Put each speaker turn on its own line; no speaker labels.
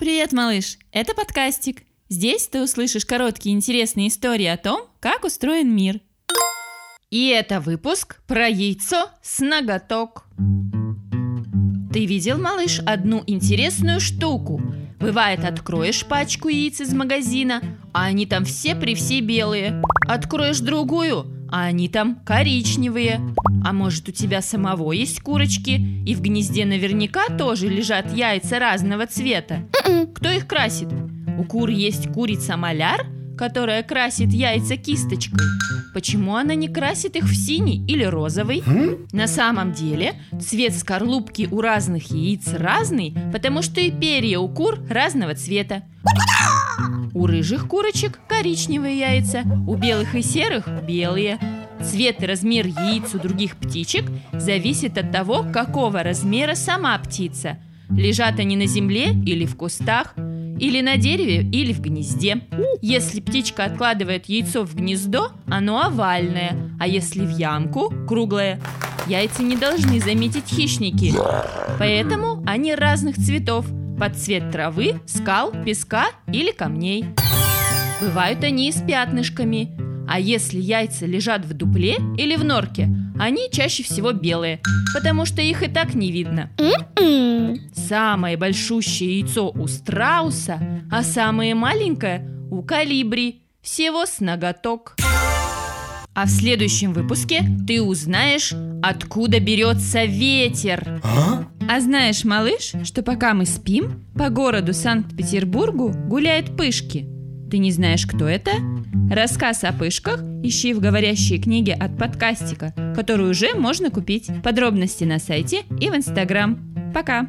Привет, малыш! Это подкастик. Здесь ты услышишь короткие интересные истории о том, как устроен мир. И это выпуск про яйцо с ноготок. Ты видел, малыш, одну интересную штуку? Бывает, откроешь пачку яиц из магазина, а они там все при все белые. Откроешь другую, а они там коричневые. А может у тебя самого есть курочки, и в гнезде наверняка тоже лежат яйца разного цвета? Кто их красит? У кур есть курица-маляр, которая красит яйца кисточкой. Почему она не красит их в синий или розовый? На самом деле цвет скорлупки у разных яиц разный, потому что и перья у кур разного цвета. У рыжих курочек коричневые яйца, у белых и серых белые. Цвет и размер яиц у других птичек зависит от того, какого размера сама птица. Лежат они на земле или в кустах, или на дереве, или в гнезде. Если птичка откладывает яйцо в гнездо, оно овальное, а если в ямку – круглое. Яйца не должны заметить хищники, поэтому они разных цветов – под цвет травы, скал, песка или камней. Бывают они и с пятнышками, а если яйца лежат в дупле или в норке, они чаще всего белые, потому что их и так не видно. Самое большущее яйцо у страуса, а самое маленькое у калибри. Всего с ноготок. А в следующем выпуске ты узнаешь, откуда берется ветер.
А?
А знаешь, малыш, что пока мы спим, по городу Санкт-Петербургу гуляют пышки. Ты не знаешь, кто это? Рассказ о пышках ищи в говорящей книге от подкастика, которую уже можно купить. Подробности на сайте и в Инстаграм. Пока!